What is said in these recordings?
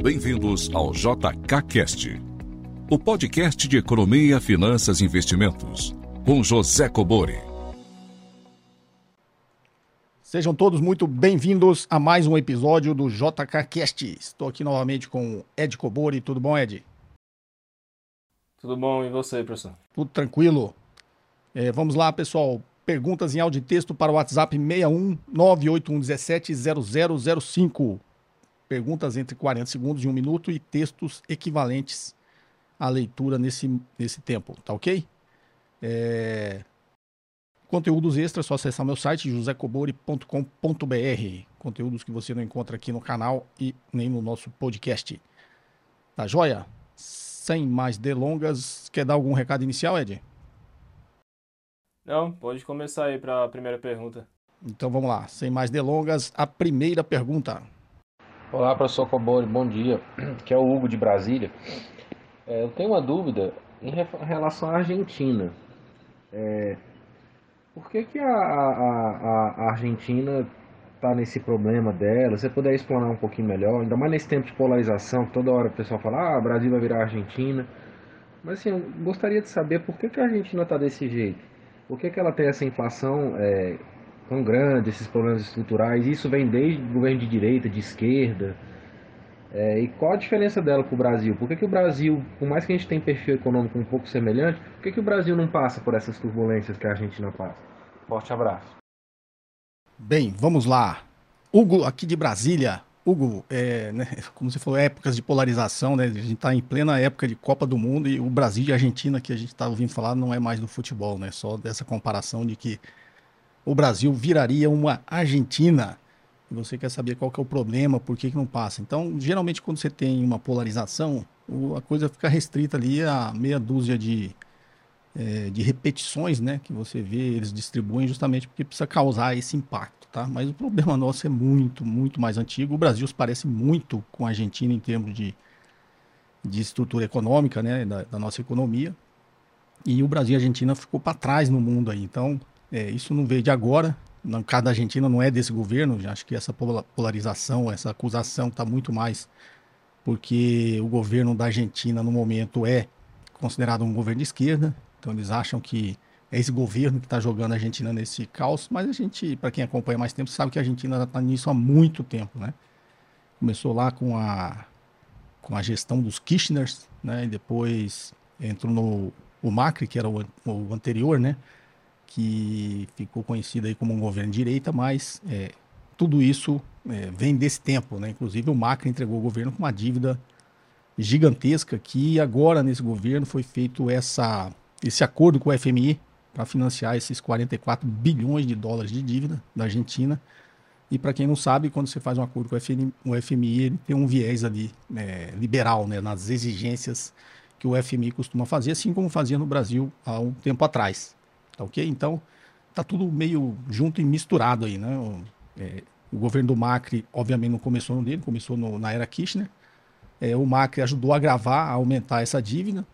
Bem-vindos ao JKCast, o podcast de economia, finanças e investimentos, com José Cobori. Sejam todos muito bem-vindos a mais um episódio do JKCast. Estou aqui novamente com Ed Cobori. Tudo bom, Ed? Tudo bom, e você, professor? Tudo tranquilo. É, vamos lá, pessoal. Perguntas em áudio e texto para o WhatsApp 61 98117 0005 perguntas entre 40 segundos e um minuto e textos equivalentes à leitura nesse, nesse tempo, tá ok? É... Conteúdos extras, só acessar meu site josecobori.com.br. Conteúdos que você não encontra aqui no canal e nem no nosso podcast. Tá joia? Sem mais delongas, quer dar algum recado inicial, Ed? Não, pode começar aí para a primeira pergunta. Então vamos lá, sem mais delongas, a primeira pergunta. Olá, professor Cobori, bom dia. Que é o Hugo de Brasília. É, eu tenho uma dúvida em relação à Argentina. É, por que, que a, a, a Argentina está nesse problema dela? Você puder explanar um pouquinho melhor, ainda mais nesse tempo de polarização, que toda hora o pessoal fala, ah, Brasil vai virar Argentina. Mas assim, eu gostaria de saber por que, que a Argentina está desse jeito. Por que, que ela tem essa inflação é, tão grande, esses problemas estruturais. Isso vem desde o governo de direita, de esquerda. É, e qual a diferença dela para o Brasil? Por que, que o Brasil, por mais que a gente tenha perfil econômico um pouco semelhante, por que, que o Brasil não passa por essas turbulências que a Argentina passa? Forte abraço. Bem, vamos lá. Hugo, aqui de Brasília. Hugo, é, né, como você falou, épocas de polarização, né? A gente está em plena época de Copa do Mundo e o Brasil e a Argentina que a gente está ouvindo falar não é mais do futebol, né? Só dessa comparação de que o Brasil viraria uma Argentina. E você quer saber qual que é o problema, por que, que não passa. Então, geralmente, quando você tem uma polarização, a coisa fica restrita ali a meia dúzia de, é, de repetições né, que você vê, eles distribuem justamente porque precisa causar esse impacto. Tá? Mas o problema nosso é muito, muito mais antigo. O Brasil se parece muito com a Argentina em termos de, de estrutura econômica né, da, da nossa economia. E o Brasil e a Argentina ficou para trás no mundo aí. Então, é, isso não veio de agora. No caso da Argentina, não é desse governo. Acho que essa polarização, essa acusação está muito mais porque o governo da Argentina, no momento, é considerado um governo de esquerda. Então, eles acham que é esse governo que está jogando a Argentina nesse caos. Mas a gente, para quem acompanha mais tempo, sabe que a Argentina está nisso há muito tempo. Né? Começou lá com a, com a gestão dos Kirchners, né? e depois entrou no o Macri, que era o, o anterior, né? Que ficou conhecido aí como um governo de direita, mas é, tudo isso é, vem desse tempo, né? Inclusive o Macri entregou o governo com uma dívida gigantesca que agora nesse governo foi feito essa, esse acordo com o FMI para financiar esses 44 bilhões de dólares de dívida da Argentina. E para quem não sabe, quando você faz um acordo com o FMI, o FMI ele tem um viés ali é, liberal né, nas exigências que o FMI costuma fazer, assim como fazia no Brasil há um tempo atrás. Tá ok? Então, tá tudo meio junto e misturado aí, né? O, é, o governo do Macri, obviamente, não começou no dele, começou no, na era Kirchner. É, o Macri ajudou a agravar, a aumentar essa dívida.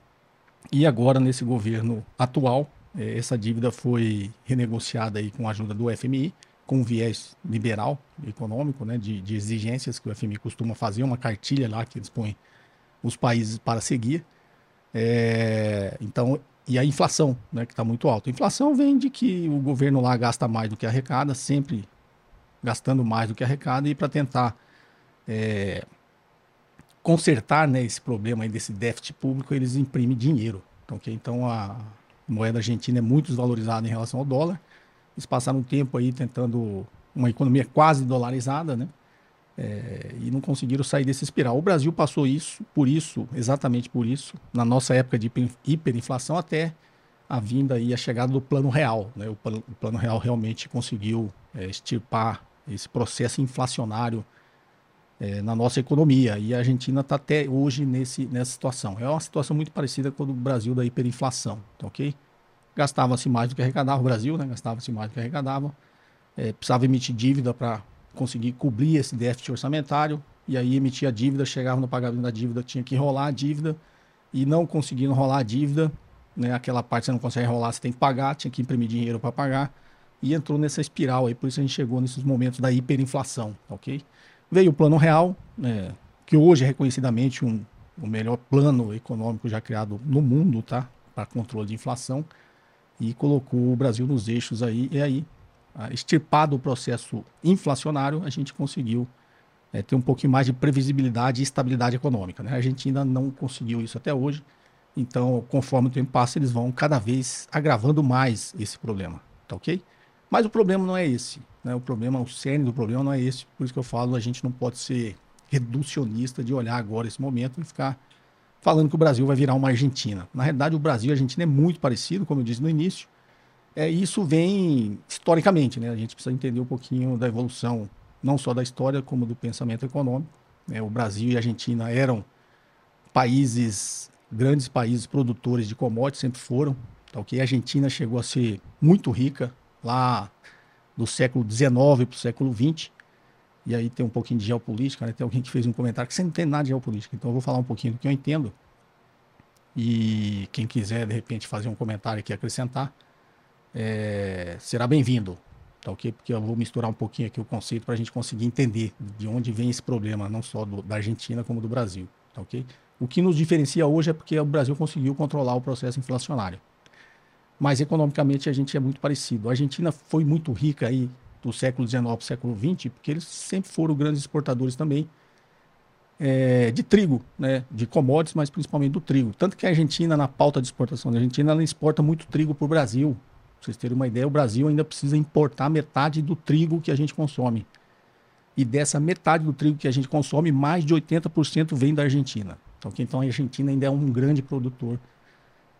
E agora, nesse governo atual, é, essa dívida foi renegociada aí com a ajuda do FMI, com um viés liberal econômico, né, de, de exigências que o FMI costuma fazer, uma cartilha lá que eles põem os países para seguir. É, então, e a inflação, né, que está muito alta. A inflação vem de que o governo lá gasta mais do que arrecada, sempre gastando mais do que arrecada, e para tentar é, consertar né, esse problema desse déficit público, eles imprimem dinheiro. Então, okay? então a moeda argentina é muito desvalorizada em relação ao dólar. Eles passaram um tempo aí tentando uma economia quase dolarizada, né? É, e não conseguiram sair desse espiral. O Brasil passou isso, por isso, exatamente por isso, na nossa época de hiperinflação, até a vinda e a chegada do Plano Real. Né? O, plano, o Plano Real realmente conseguiu é, extirpar esse processo inflacionário é, na nossa economia. E a Argentina está até hoje nesse, nessa situação. É uma situação muito parecida com do Brasil da hiperinflação, tá ok? Gastava-se mais do que arrecadava o Brasil, né? Gastava-se mais do que arrecadava. É, precisava emitir dívida para conseguir cobrir esse déficit orçamentário e aí emitia a dívida, chegava no pagamento da dívida, tinha que enrolar a dívida e não conseguindo rolar a dívida, né, aquela parte você não consegue rolar, você tem que pagar, tinha que imprimir dinheiro para pagar e entrou nessa espiral aí, por isso a gente chegou nesses momentos da hiperinflação, ok? Veio o plano real, né, que hoje é reconhecidamente um, o melhor plano econômico já criado no mundo, tá? Para controle de inflação, e colocou o Brasil nos eixos aí, e aí, extirpado o processo inflacionário, a gente conseguiu é, ter um pouquinho mais de previsibilidade e estabilidade econômica. Né? A Argentina não conseguiu isso até hoje, então, conforme o tempo passa, eles vão cada vez agravando mais esse problema, tá ok? Mas o problema não é esse, né? O problema, o cerne do problema não é esse, por isso que eu falo, a gente não pode ser reducionista de olhar agora esse momento e ficar falando que o Brasil vai virar uma Argentina. Na realidade, o Brasil e a Argentina é muito parecido, como eu disse no início. É, isso vem historicamente, né? A gente precisa entender um pouquinho da evolução, não só da história, como do pensamento econômico. É, o Brasil e a Argentina eram países, grandes países produtores de commodities, sempre foram. Tá, okay? A Argentina chegou a ser muito rica lá do século XIX para o século XX. E aí tem um pouquinho de geopolítica, né? Tem alguém que fez um comentário que você não tem nada de geopolítica. Então eu vou falar um pouquinho do que eu entendo. E quem quiser, de repente, fazer um comentário aqui acrescentar, é, será bem-vindo. Tá ok? Porque eu vou misturar um pouquinho aqui o conceito para a gente conseguir entender de onde vem esse problema, não só do, da Argentina como do Brasil. Tá ok? O que nos diferencia hoje é porque o Brasil conseguiu controlar o processo inflacionário. Mas economicamente a gente é muito parecido. A Argentina foi muito rica aí do século XIX para o século XX, porque eles sempre foram grandes exportadores também é, de trigo, né, de commodities, mas principalmente do trigo. Tanto que a Argentina, na pauta de exportação da Argentina, ela exporta muito trigo para o Brasil. Vocês terem uma ideia, o Brasil ainda precisa importar metade do trigo que a gente consome. E dessa metade do trigo que a gente consome, mais de 80% vem da Argentina. Então, então a Argentina ainda é um grande produtor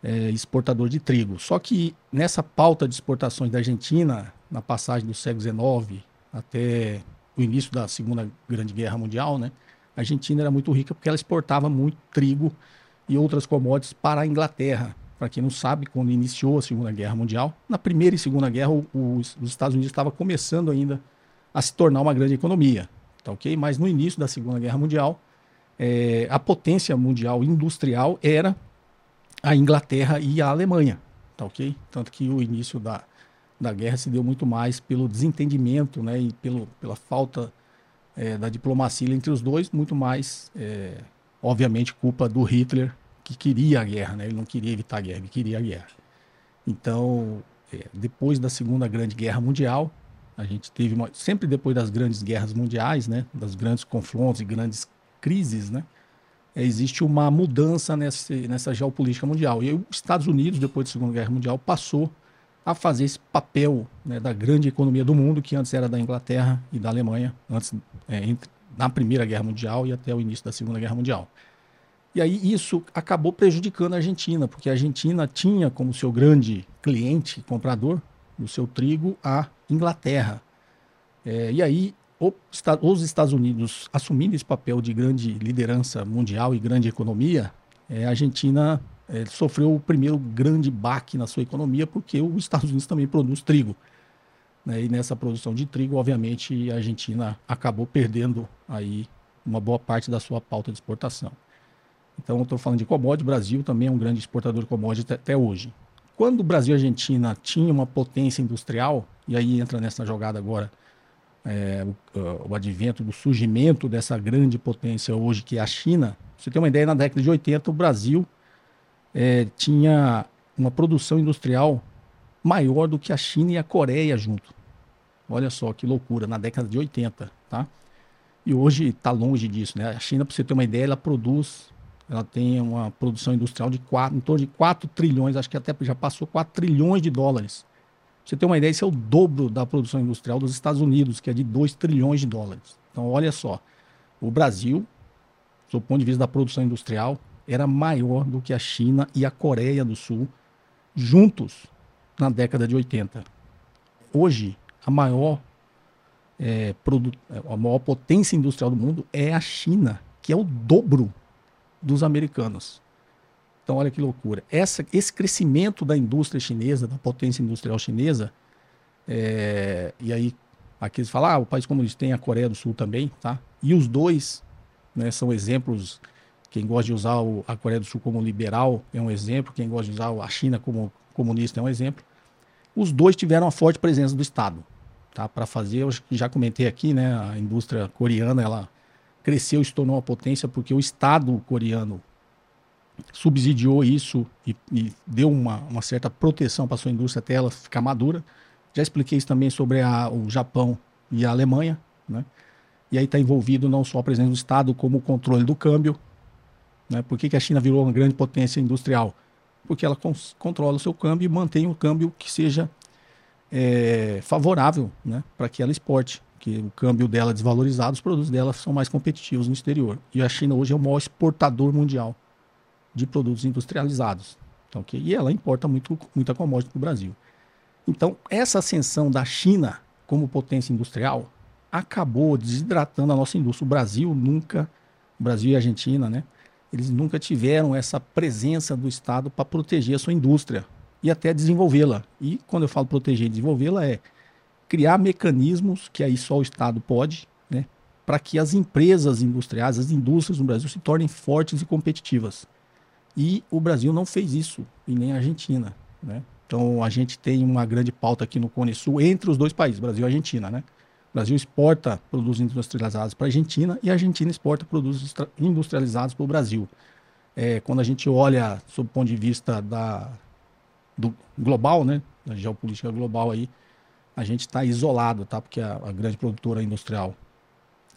é, exportador de trigo. Só que nessa pauta de exportações da Argentina, na passagem do século XIX até o início da Segunda Grande Guerra Mundial, né, a Argentina era muito rica porque ela exportava muito trigo e outras commodities para a Inglaterra. Para quem não sabe, quando iniciou a Segunda Guerra Mundial, na Primeira e Segunda Guerra, os, os Estados Unidos estavam começando ainda a se tornar uma grande economia, tá ok? Mas no início da Segunda Guerra Mundial, é, a potência mundial industrial era a Inglaterra e a Alemanha, tá ok? Tanto que o início da, da guerra se deu muito mais pelo desentendimento, né, e pelo, pela falta é, da diplomacia entre os dois, muito mais, é, obviamente, culpa do Hitler, que queria a guerra, né? Ele não queria evitar a guerra, ele queria a guerra. Então, é, depois da Segunda Grande Guerra Mundial, a gente teve uma, sempre depois das grandes guerras mundiais, né, das grandes confrontos e grandes crises, né, é, existe uma mudança nesse, nessa geopolítica mundial. E os Estados Unidos, depois da Segunda Guerra Mundial, passou a fazer esse papel né, da grande economia do mundo, que antes era da Inglaterra e da Alemanha, antes é, entre, na Primeira Guerra Mundial e até o início da Segunda Guerra Mundial. E aí isso acabou prejudicando a Argentina, porque a Argentina tinha como seu grande cliente, comprador do seu trigo, a Inglaterra. É, e aí os Estados Unidos assumindo esse papel de grande liderança mundial e grande economia, é, a Argentina é, sofreu o primeiro grande baque na sua economia, porque os Estados Unidos também produz trigo. Né? E nessa produção de trigo, obviamente, a Argentina acabou perdendo aí uma boa parte da sua pauta de exportação. Então, estou falando de commodities, o Brasil também é um grande exportador de commodities até hoje. Quando o Brasil e a Argentina tinham uma potência industrial, e aí entra nessa jogada agora é, o, o, advento do surgimento dessa grande potência hoje que é a China, você tem uma ideia, na década de 80 o Brasil é, tinha uma produção industrial maior do que a China e a Coreia junto. Olha só que loucura, na década de 80, tá? E hoje está longe disso, né? A China, para você ter uma ideia, ela produz, ela tem uma produção industrial de 4, em torno de 4 trilhões, acho que até já passou 4 trilhões de dólares você tem uma ideia, isso é o dobro da produção industrial dos Estados Unidos, que é de 2 trilhões de dólares. Então, olha só, o Brasil, do ponto de vista da produção industrial, era maior do que a China e a Coreia do Sul juntos na década de 80. Hoje, a maior, é, a maior potência industrial do mundo é a China, que é o dobro dos americanos. Então, olha que loucura. Essa, esse crescimento da indústria chinesa, da potência industrial chinesa, é, e aí aqui eles falam, ah, o país comunista tem a Coreia do Sul também, tá? E os dois né, são exemplos. Quem gosta de usar o, a Coreia do Sul como liberal é um exemplo, quem gosta de usar a China como comunista é um exemplo. Os dois tiveram uma forte presença do Estado, tá? Para fazer, eu já comentei aqui, né? A indústria coreana, ela cresceu e se tornou uma potência porque o Estado coreano subsidiou isso e, e deu uma, uma, certa proteção para sua indústria até ela ficar madura. Já expliquei isso também sobre a, o Japão e a Alemanha, né? E aí está envolvido não só a presença do Estado, como o controle do câmbio. Né? Por que, que a China virou uma grande potência industrial? Porque ela controla o seu câmbio e mantém um câmbio que seja é, favorável né? para que ela exporte. Que o câmbio dela desvalorizado, os produtos dela são mais competitivos no exterior. E a China hoje é o maior exportador mundial de produtos industrializados. Então, okay? E ela importa muito, muita commodity para o Brasil. Então, essa ascensão da China como potência industrial acabou desidratando a nossa indústria. O Brasil nunca, o Brasil e a Argentina, né? Eles nunca tiveram essa presença do Estado para proteger a sua indústria e até desenvolvê-la. E quando eu falo proteger e desenvolvê-la é criar mecanismos que aí só o Estado pode, né? Para que as empresas industriais, as indústrias no Brasil se tornem fortes e competitivas. E o Brasil não fez isso, e nem a Argentina, né? Então a gente tem uma grande pauta aqui no Cone Sul entre os dois países, Brasil e Argentina, né? O Brasil exporta produtos industrializados para a Argentina e a Argentina exporta produtos industrializados para o Brasil. É, quando a gente olha sob o ponto de vista da, do global, né, da geopolítica global aí, a gente está isolado, tá? Porque a, a, grande produtora industrial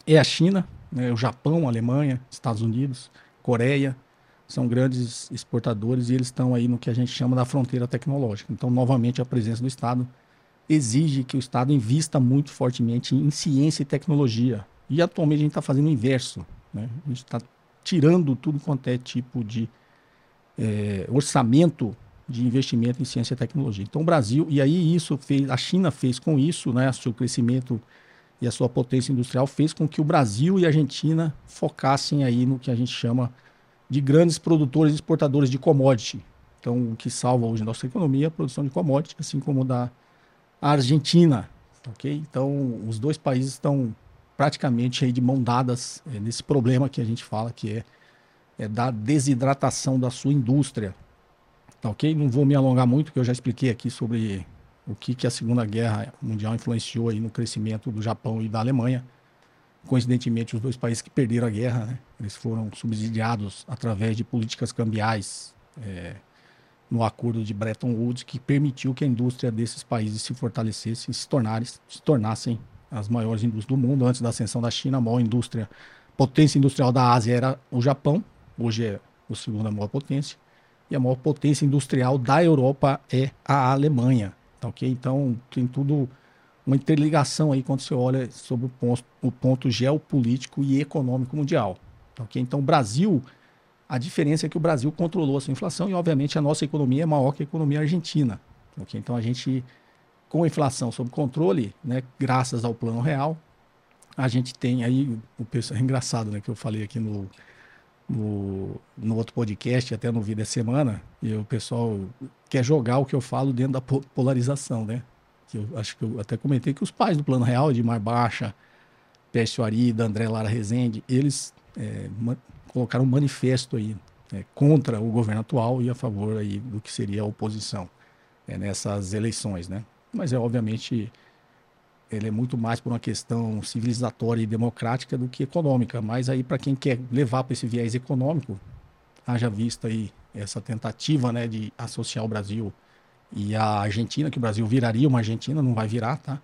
é a China, né, o Japão, a Alemanha, Estados Unidos, Coreia, são grandes exportadores e eles estão aí no que a gente chama da fronteira tecnológica. Então, novamente, a presença do Estado exige que o Estado invista muito fortemente em ciência e tecnologia. E atualmente a gente está fazendo o inverso. Né? A gente está tirando tudo quanto é tipo de é, orçamento de investimento em ciência e tecnologia. Então o Brasil, e aí isso fez, a China fez com isso, né, seu crescimento e a sua potência industrial fez com que o Brasil e a Argentina focassem aí no que a gente chama de grandes produtores e exportadores de commodity. Então o que salva hoje a nossa economia é a produção de commodity, assim como da Argentina, ok? Então, os dois países estão praticamente aí de mão dadas é, nesse problema que a gente fala, que é, é da desidratação da sua indústria, tá ok? Não vou me alongar muito, porque eu já expliquei aqui sobre o que, que a Segunda Guerra Mundial influenciou aí no crescimento do Japão e da Alemanha. Coincidentemente, os dois países que perderam a guerra, né? Eles foram subsidiados através de políticas cambiais é, no acordo de Bretton Woods que permitiu que a indústria desses países se fortalecesse e se, se tornassem as maiores indústrias do mundo. Antes da ascensão da China, a maior indústria, potência industrial da Ásia era o Japão, hoje é a segunda maior potência, e a maior potência industrial da Europa é a Alemanha. Tá, okay? Então tem tudo uma interligação aí quando você olha sobre o ponto, o ponto geopolítico e econômico mundial. Tá, okay? Então o Brasil a diferença é que o Brasil controlou a sua inflação e, obviamente, a nossa economia é maior que a economia argentina. Okay? Então, a gente, com a inflação sob controle, né, graças ao plano real, a gente tem aí, o pessoal, é engraçado né, que eu falei aqui no, no, no outro podcast, até no Vida Semana, e o pessoal quer jogar o que eu falo dentro da polarização, né? Que eu acho que eu até comentei que os pais do Plano Real, de Mar Baixa, Pércio Arida, André Lara Rezende, eles é, colocaram um manifesto aí é, contra o governo atual e a favor aí do que seria a oposição é, nessas eleições, né? Mas é obviamente ele é muito mais por uma questão civilizatória e democrática do que econômica. Mas aí para quem quer levar para esse viés econômico, haja vista aí essa tentativa, né, de associar o Brasil e a Argentina, que o Brasil viraria uma Argentina, não vai virar, tá?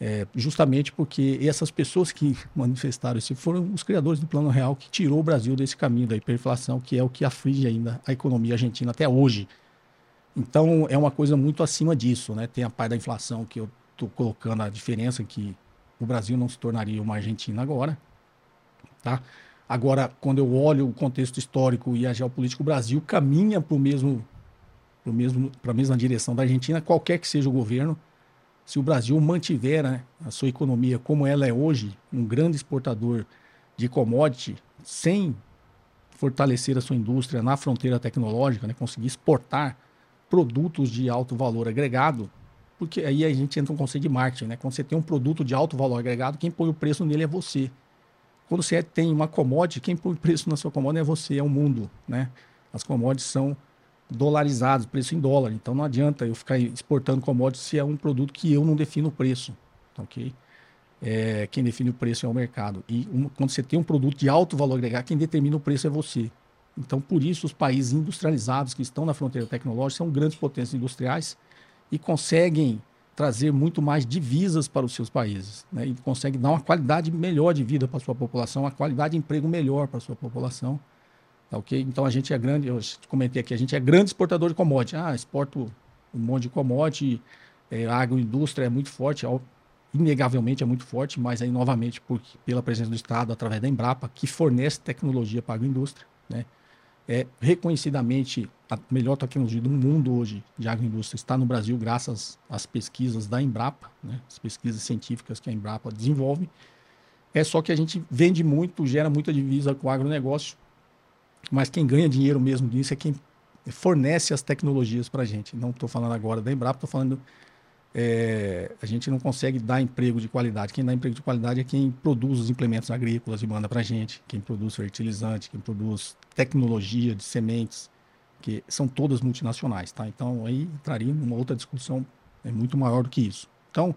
É, justamente porque essas pessoas que manifestaram isso foram os criadores do Plano Real que tirou o Brasil desse caminho da hiperinflação, que é o que aflige ainda a economia argentina até hoje. Então é uma coisa muito acima disso, né? Tem a parte da inflação que eu estou colocando a diferença que o Brasil não se tornaria uma Argentina agora, tá? Agora, quando eu olho o contexto histórico e a geopolítica, o Brasil caminha para o mesmo, mesmo, para a mesma direção da Argentina, qualquer que seja o governo se o Brasil mantiver né, a sua economia como ela é hoje, um grande exportador de commodity, sem fortalecer a sua indústria na fronteira tecnológica, né, conseguir exportar produtos de alto valor agregado, porque aí a gente entra no conceito de marketing, né? Quando você tem um produto de alto valor agregado, quem põe o preço nele é você. Quando você tem uma commodity, quem põe o preço na sua commodity é você, é o mundo, né? As commodities são dolarizados, preço em dólar. Então não adianta eu ficar exportando commodities se é um produto que eu não defino o preço, ok? é, quem define o preço é o mercado. E um, quando você tem um produto de alto valor agregado, quem determina o preço é você. Então, por isso, os países industrializados que estão na fronteira tecnológica são grandes potências industriais e conseguem trazer muito mais divisas para os seus países. Né? E conseguem dar uma qualidade melhor de vida para a sua população, uma qualidade de emprego melhor para a sua população. Tá ok? Então, a gente é grande, eu comentei aqui, a gente é grande exportador de commodity. Ah, exporto um monte de commodity, é, a agroindústria é muito forte, inegavelmente é muito forte, mas aí, novamente, por, pela presença do Estado, através da Embrapa, que fornece tecnologia para a agroindústria, né? É reconhecidamente a melhor tecnologia do mundo hoje de agroindústria está no Brasil graças às pesquisas da Embrapa, né? as pesquisas científicas que a Embrapa desenvolve. É só que a gente vende muito, gera muita divisa com o agronegócio, mas quem ganha dinheiro mesmo disso é quem fornece as tecnologias para a gente. Não estou falando agora da Embrapa, estou falando é, a gente não consegue dar emprego de qualidade. Quem dá emprego de qualidade é quem produz os implementos agrícolas e manda para a gente, quem produz fertilizante, quem produz tecnologia de sementes, que são todas multinacionais, tá? Então aí entraria numa outra discussão é muito maior do que isso. Então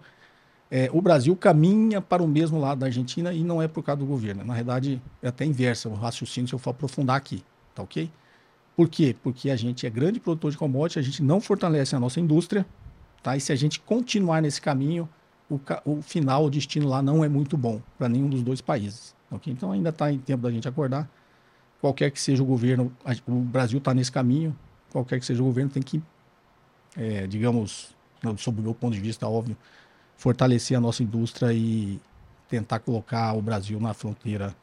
é, o Brasil caminha para o mesmo lado da Argentina e não é por causa do governo. Na verdade é até inverso o raciocínio se eu for aprofundar aqui, tá ok? Por quê? Porque a gente é grande produtor de commodities, a gente não fortalece a nossa indústria, Tá? E se a gente continuar nesse caminho, o, o final, o destino lá não é muito bom para nenhum dos dois países. Okay? Então ainda está em tempo da gente acordar. Qualquer que seja o governo, o Brasil está nesse caminho, qualquer que seja o governo tem que, é, digamos, sob o meu ponto de vista, óbvio, fortalecer a nossa indústria e tentar colocar o Brasil na fronteira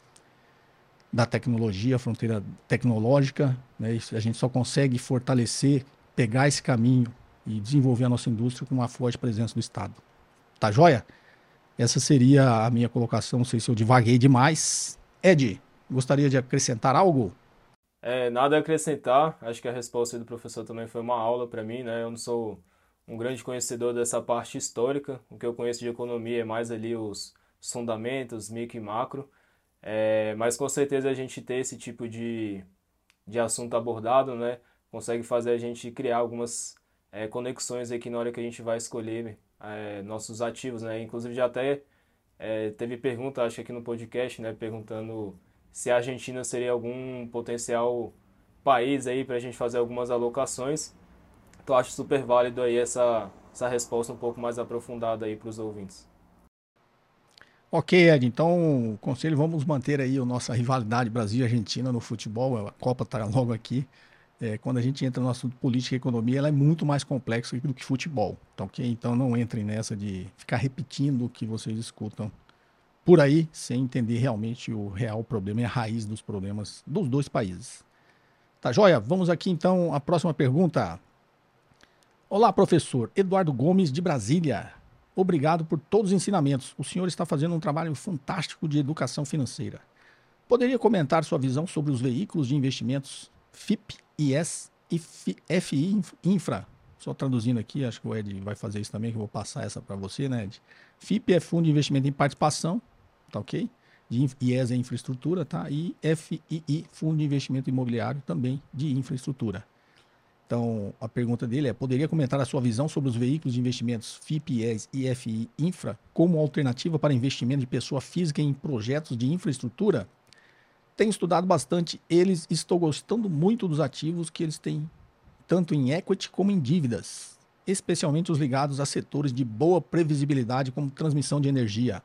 da tecnologia, fronteira tecnológica. Né? a gente só consegue fortalecer, pegar esse caminho e desenvolver a nossa indústria com uma forte presença do Estado. Tá joia? Essa seria a minha colocação. Não sei se eu divaguei demais. Ed, gostaria de acrescentar algo? É, nada a acrescentar. Acho que a resposta do professor também foi uma aula para mim, né? Eu não sou um grande conhecedor dessa parte histórica. O que eu conheço de economia é mais ali os fundamentos, micro e macro. É, mas com certeza a gente ter esse tipo de, de assunto abordado, né? Consegue fazer a gente criar algumas é, conexões aqui na hora que a gente vai escolher é, nossos ativos, né? Inclusive já até é, teve pergunta, acho que aqui no podcast, né? Perguntando se a Argentina seria algum potencial país aí para a gente fazer algumas alocações. Então acho super válido aí essa, essa resposta um pouco mais aprofundada aí para os ouvintes. Ok, Ed. Então, conselho, vamos manter aí a nossa rivalidade Brasil-Argentina no futebol. A Copa está logo aqui é, quando a gente entra no assunto política e economia, ela é muito mais complexa do que futebol. Tá ok? Então não entrem nessa de ficar repetindo o que vocês escutam por aí, sem entender realmente o real problema e a raiz dos problemas dos dois países. Tá joia? Vamos aqui então à próxima pergunta. Olá, professor Eduardo Gomes de Brasília. Obrigado por todos os ensinamentos. O senhor está fazendo um trabalho fantástico de educação financeira. Poderia comentar sua visão sobre os veículos de investimentos FIP IS FI Infra. Só traduzindo aqui, acho que o Ed vai fazer isso também, que eu vou passar essa para você, né, Ed? FIP é Fundo de Investimento em Participação, tá ok? De IES é Infraestrutura, tá? E FII, Fundo de Investimento Imobiliário, também de Infraestrutura. Então, a pergunta dele é: poderia comentar a sua visão sobre os veículos de investimentos FIP, IES e FI Infra como alternativa para investimento de pessoa física em projetos de infraestrutura? Tenho estudado bastante eles estou gostando muito dos ativos que eles têm, tanto em equity como em dívidas, especialmente os ligados a setores de boa previsibilidade como transmissão de energia.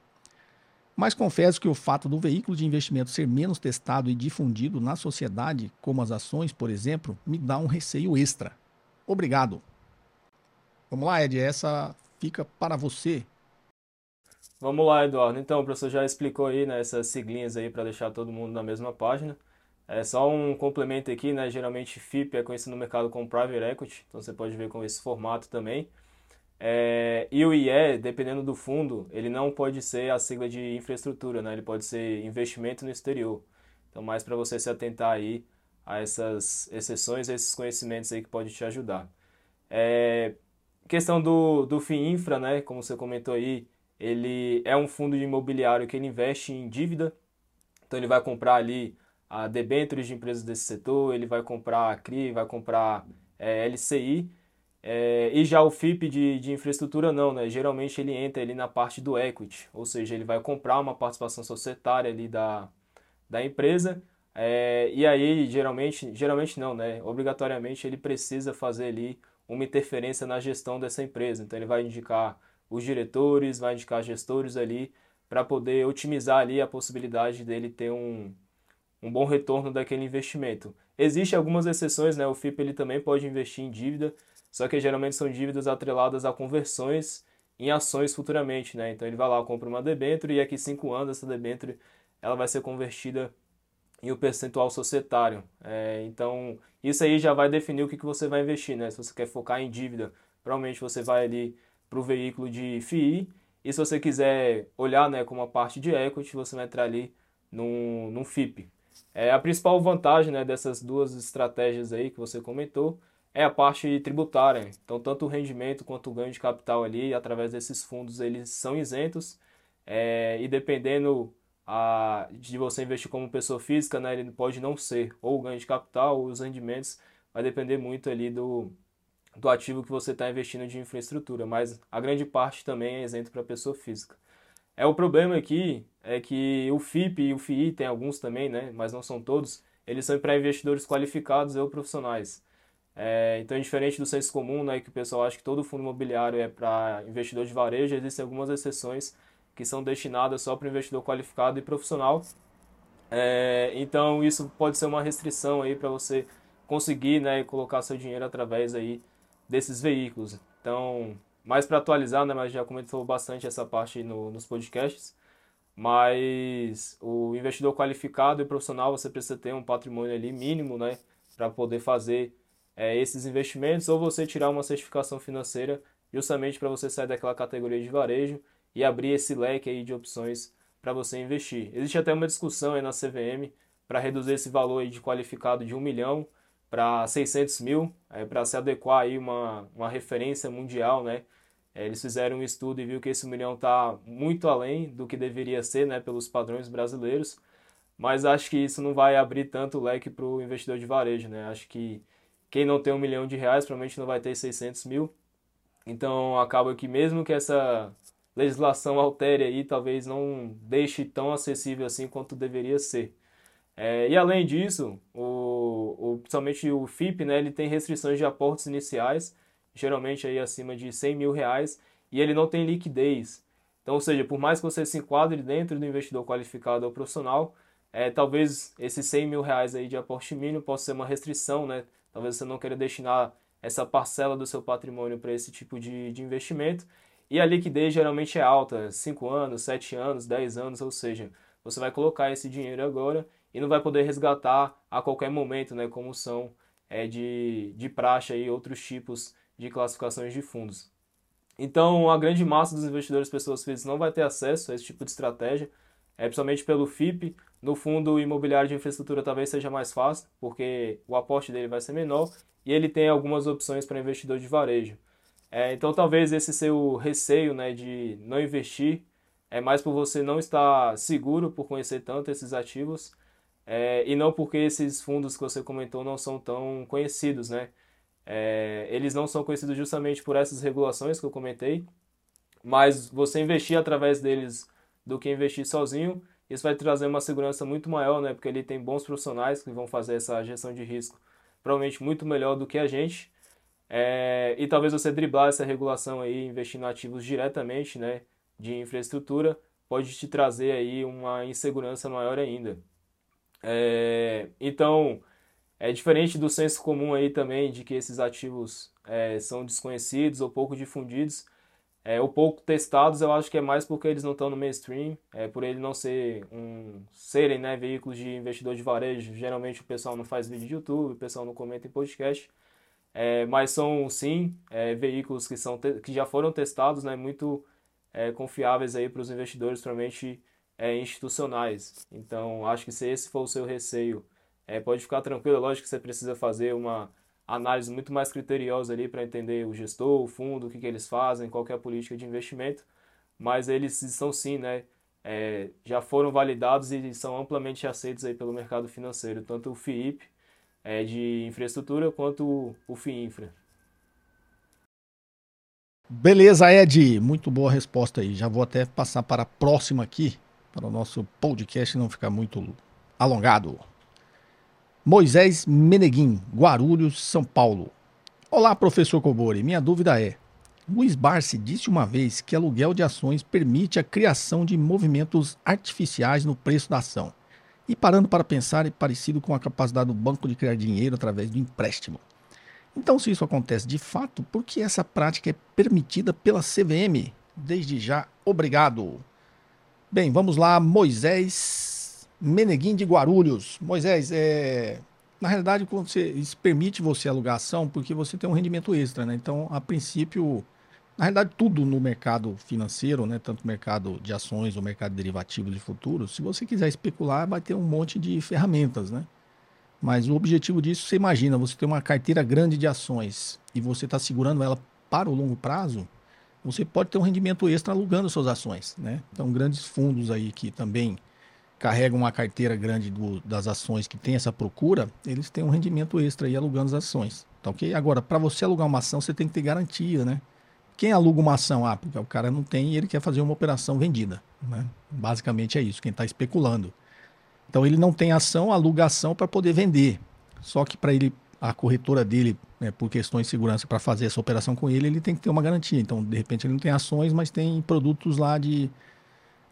Mas confesso que o fato do veículo de investimento ser menos testado e difundido na sociedade, como as ações, por exemplo, me dá um receio extra. Obrigado. Vamos lá, Ed, essa fica para você. Vamos lá, Eduardo. Então, o professor já explicou aí né, essas siglinhas aí para deixar todo mundo na mesma página. É só um complemento aqui, né? Geralmente FIP é conhecido no mercado como Private Equity, então você pode ver com esse formato também. É, e o IE, dependendo do fundo, ele não pode ser a sigla de infraestrutura, né? Ele pode ser investimento no exterior. Então, mais para você se atentar aí a essas exceções, a esses conhecimentos aí que pode te ajudar. É, questão do, do FII Infra, né? Como você comentou aí, ele é um fundo imobiliário que ele investe em dívida, então ele vai comprar ali a debêntures de empresas desse setor, ele vai comprar a CRI, vai comprar é, LCI, É, e já o FIP de, de infraestrutura não, né? Geralmente ele entra ali na parte do equity, ou seja, ele vai comprar uma participação societária ali da, da empresa é, e aí geralmente, geralmente não, né? Obrigatoriamente ele precisa fazer ali uma interferência na gestão dessa empresa. Então ele vai indicar os diretores, vai indicar gestores ali para poder otimizar ali a possibilidade dele ter um, um bom retorno daquele investimento. Existem algumas exceções, né? O FIP ele também pode investir em dívida, só que geralmente são dívidas atreladas a conversões em ações futuramente, né? Então ele vai lá, compra uma debênture e daqui cinco anos essa debênture ela vai ser convertida em um percentual societário. É, então isso aí já vai definir o que, que você vai investir, né? Se você quer focar em dívida, provavelmente você vai ali para o veículo de FII e se você quiser olhar né, como uma parte de equity, você vai entrar ali num FIP. É, a principal vantagem né, dessas duas estratégias aí que você comentou é a parte tributária. Então, tanto o rendimento quanto o ganho de capital ali, através desses fundos, eles são isentos. É, e dependendo a, de você investir como pessoa física, né, ele pode não ser. Ou o ganho de capital, ou os rendimentos, vai depender muito ali do, do ativo que você está investindo de infraestrutura. Mas a grande parte também é isento para pessoa física. É o problema aqui é que o FIP e o FII tem alguns também, né, mas não são todos. Eles são para investidores qualificados ou profissionais. É, então, é diferente do senso comum, né, que o pessoal acha que todo fundo imobiliário é para investidor de varejo, existem algumas exceções que são destinadas só para investidor qualificado e profissional. É, então, isso pode ser uma restrição aí para você conseguir né, colocar seu dinheiro através aí desses veículos. Então, mais para atualizar, né, mas já comentou bastante essa parte no, nos podcasts, mas o investidor qualificado e profissional você precisa ter um patrimônio ali mínimo, né, para poder fazer é, esses investimentos ou você tirar uma certificação financeira justamente para você sair daquela categoria de varejo e abrir esse leque aí de opções para você investir. Existe até uma discussão aí na CVM para reduzir esse valor de qualificado de 1 milhão para 600 mil, é, para se adequar aí uma, uma referência mundial, né, é, eles fizeram um estudo e viu que esse milhão está muito além do que deveria ser né, pelos padrões brasileiros, mas acho que isso não vai abrir tanto leque para o investidor de varejo. Né? Acho que quem não tem um milhão de reais provavelmente não vai ter 600 mil. Então acaba que mesmo que essa legislação altere aí, talvez não deixe tão acessível assim quanto deveria ser. É, e além disso, o, o, principalmente o FIP, né, ele tem restrições de aportes iniciais, geralmente aí acima de 100 mil reais, e ele não tem liquidez. Então, ou seja, por mais que você se enquadre dentro do investidor qualificado ou profissional, é, talvez esses 100 mil reais aí de aporte mínimo possa ser uma restrição, né? Talvez você não queira destinar essa parcela do seu patrimônio para esse tipo de, de investimento. E a liquidez geralmente é alta, 5 anos, 7 anos, 10 anos, ou seja, você vai colocar esse dinheiro agora e não vai poder resgatar a qualquer momento, né? Como são é, de, de praxe aí outros tipos de classificações de fundos. Então, a grande massa dos investidores pessoas físicas não vai ter acesso a esse tipo de estratégia, é, principalmente pelo FIP. No fundo imobiliário de infraestrutura talvez seja mais fácil, porque o aporte dele vai ser menor e ele tem algumas opções para investidor de varejo. É, então, talvez esse seu receio né, de não investir é mais por você não estar seguro por conhecer tanto esses ativos é, e não porque esses fundos que você comentou não são tão conhecidos, né? É, eles não são conhecidos justamente por essas regulações que eu comentei, mas você investir através deles do que investir sozinho, isso vai trazer uma segurança muito maior, né? Porque ele tem bons profissionais que vão fazer essa gestão de risco, provavelmente muito melhor do que a gente. É, e talvez você driblar essa regulação aí, investindo ativos diretamente, né? De infraestrutura, pode te trazer aí uma insegurança maior ainda. É, então, é diferente do senso comum aí também de que esses ativos é, são desconhecidos ou pouco difundidos, é, ou pouco testados, eu acho que é mais porque eles não estão no mainstream, é, por ele não ser um, serem né, veículos de investidor de varejo. Geralmente o pessoal não faz vídeo de YouTube, o pessoal não comenta em podcast, é, mas são sim é, veículos que, são que já foram testados, né, muito é, confiáveis aí para os investidores, provavelmente é, institucionais. Então acho que se esse for o seu receio é, pode ficar tranquilo, lógico que você precisa fazer uma análise muito mais criteriosa ali para entender o gestor, o fundo, o que, que eles fazem, qual é a política de investimento, mas eles estão sim, né, é, já foram validados e são amplamente aceitos aí pelo mercado financeiro, tanto o FIIP é, de infraestrutura quanto o FIINFRA. Beleza, Ed. Muito boa resposta aí. Já vou até passar para a próxima aqui, para o nosso podcast não ficar muito alongado. Moisés Meneguim, Guarulhos, São Paulo. Olá, professor Cobori. Minha dúvida é: Luiz Barsi disse uma vez que aluguel de ações permite a criação de movimentos artificiais no preço da ação. E parando para pensar, é parecido com a capacidade do banco de criar dinheiro através do empréstimo. Então, se isso acontece de fato, por que essa prática é permitida pela CVM? Desde já, obrigado. Bem, vamos lá, Moisés Meneguim de Guarulhos. Moisés, é... na realidade, você... isso permite você alugar ação porque você tem um rendimento extra, né? Então, a princípio, na realidade, tudo no mercado financeiro, né? Tanto mercado de ações ou mercado derivativo de futuros, se você quiser especular, vai ter um monte de ferramentas, né? Mas o objetivo disso, você imagina, você tem uma carteira grande de ações e você está segurando ela para o longo prazo, você pode ter um rendimento extra alugando suas ações. Né? Então, grandes fundos aí que também carregam uma carteira grande do, das ações que tem essa procura, eles têm um rendimento extra aí alugando as ações. Tá ok? Agora, para você alugar uma ação, você tem que ter garantia, né? Quem aluga uma ação? Ah, porque o cara não tem e ele quer fazer uma operação vendida. Né? Basicamente é isso, quem está especulando. Então ele não tem ação, aluga ação para poder vender. Só que para ele, a corretora dele, né, por questões de segurança, para fazer essa operação com ele, ele tem que ter uma garantia. Então, de repente, ele não tem ações, mas tem produtos lá de,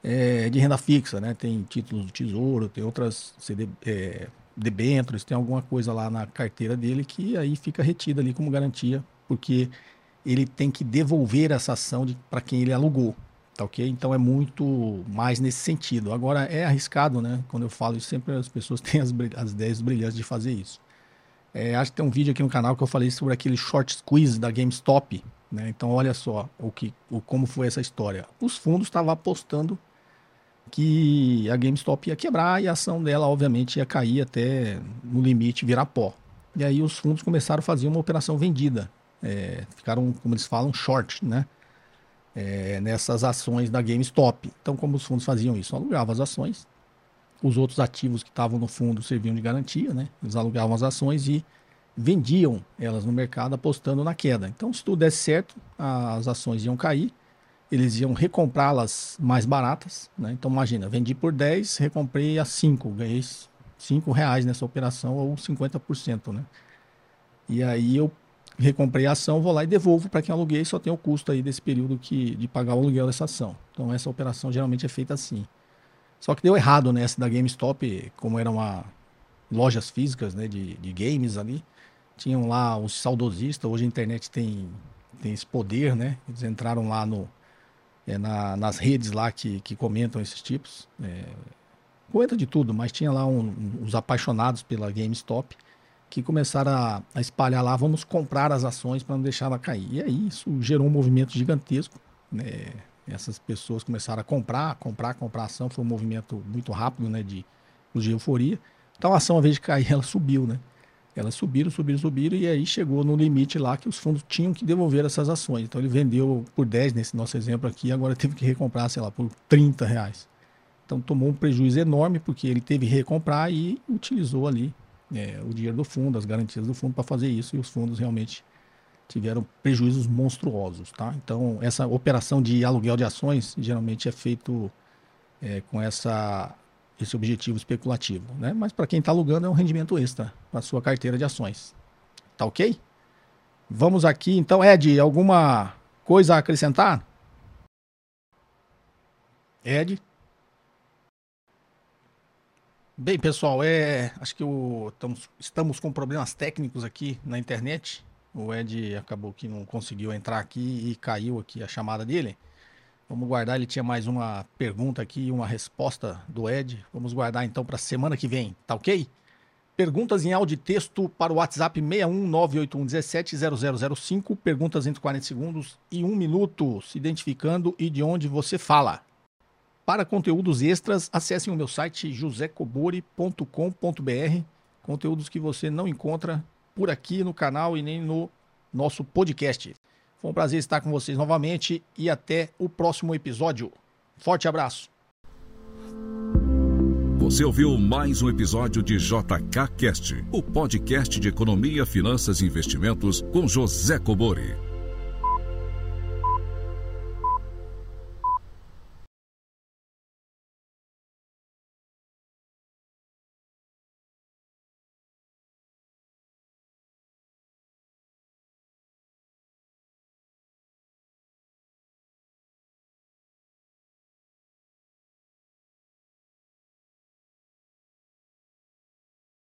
é, de renda fixa, né? Tem títulos do tesouro, tem outras CD, é, debêntures, tem alguma coisa lá na carteira dele que aí fica retida ali como garantia, porque ele tem que devolver essa ação para quem ele alugou. Tá ok? Então é muito mais nesse sentido. Agora é arriscado, né? Quando eu falo isso, sempre as pessoas têm as, as ideias brilhantes de fazer isso. É, acho que tem um vídeo aqui no canal que eu falei sobre aquele short squeeze da GameStop. Né? Então olha só o que, o, como foi essa história. Os fundos estavam apostando que a GameStop ia quebrar e a ação dela, obviamente, ia cair até no limite virar pó. E aí os fundos começaram a fazer uma operação vendida. É, ficaram, como eles falam, short, né? é, nessas ações da GameStop. Então, como os fundos faziam isso? Alugavam as ações, os outros ativos que estavam no fundo serviam de garantia, né? Eles alugavam as ações e vendiam elas no mercado apostando na queda. Então, se tudo desse certo, as ações iam cair, eles iam recomprá-las mais baratas, né? Então, imagina, vendi por 10, recomprei a 5, ganhei 5 reais nessa operação ou 50%, né? E aí eu recomprei a ação, vou lá e devolvo para quem aluguei, só tem o custo aí desse período que, de pagar o aluguel dessa ação. Então essa operação geralmente é feita assim. Só que deu errado né? da GameStop, como eram uma, lojas físicas né, de, de games ali, tinham lá os saudosistas, hoje a internet tem, tem esse poder, né? Eles entraram lá no, é, na, nas redes lá que, que comentam esses tipos. É, comenta de tudo, mas tinha lá um, os apaixonados pela GameStop que começaram a, a espalhar lá, vamos comprar as ações para não deixar ela cair. E aí isso gerou um movimento gigantesco. Né? Essas pessoas começaram a comprar, comprar, comprar ação. Foi um movimento muito rápido né? de, de euforia. Então a ação, ao invés de cair, ela subiu. Né? Elas subiram, subiram, subiram, e aí chegou no limite lá que os fundos tinham que devolver essas ações. Então ele vendeu por 10 nesse nosso exemplo aqui, agora teve que recomprar, sei lá, por 30 reais. Então tomou um prejuízo enorme, porque ele teve que recomprar e utilizou ali é, o dinheiro do fundo, as garantias do fundo para fazer isso e os fundos realmente tiveram prejuízos monstruosos, tá? Então essa operação de aluguel de ações geralmente é feito é, com essa esse objetivo especulativo, né? Mas para quem está alugando é um rendimento extra para sua carteira de ações, tá ok? Vamos aqui então, Ed, alguma coisa a acrescentar? Ed? Bem, pessoal, é, acho que o, estamos, estamos com problemas técnicos aqui na internet. O Ed acabou que não conseguiu entrar aqui e caiu aqui a chamada dele. Vamos guardar, ele tinha mais uma pergunta aqui e uma resposta do Ed. Vamos guardar então para semana que vem, tá ok? Perguntas em áudio e texto para o WhatsApp 61981170005. Perguntas entre 40 segundos e 1 minuto, se identificando e de onde você fala. Para conteúdos extras, acessem o meu site josecobori.com.br. Conteúdos que você não encontra por aqui no canal e nem no nosso podcast. Foi um prazer estar com vocês novamente e até o próximo episódio. Forte abraço. Você ouviu mais um episódio de JK Cast, o podcast de economia, finanças e investimentos com José Cobori.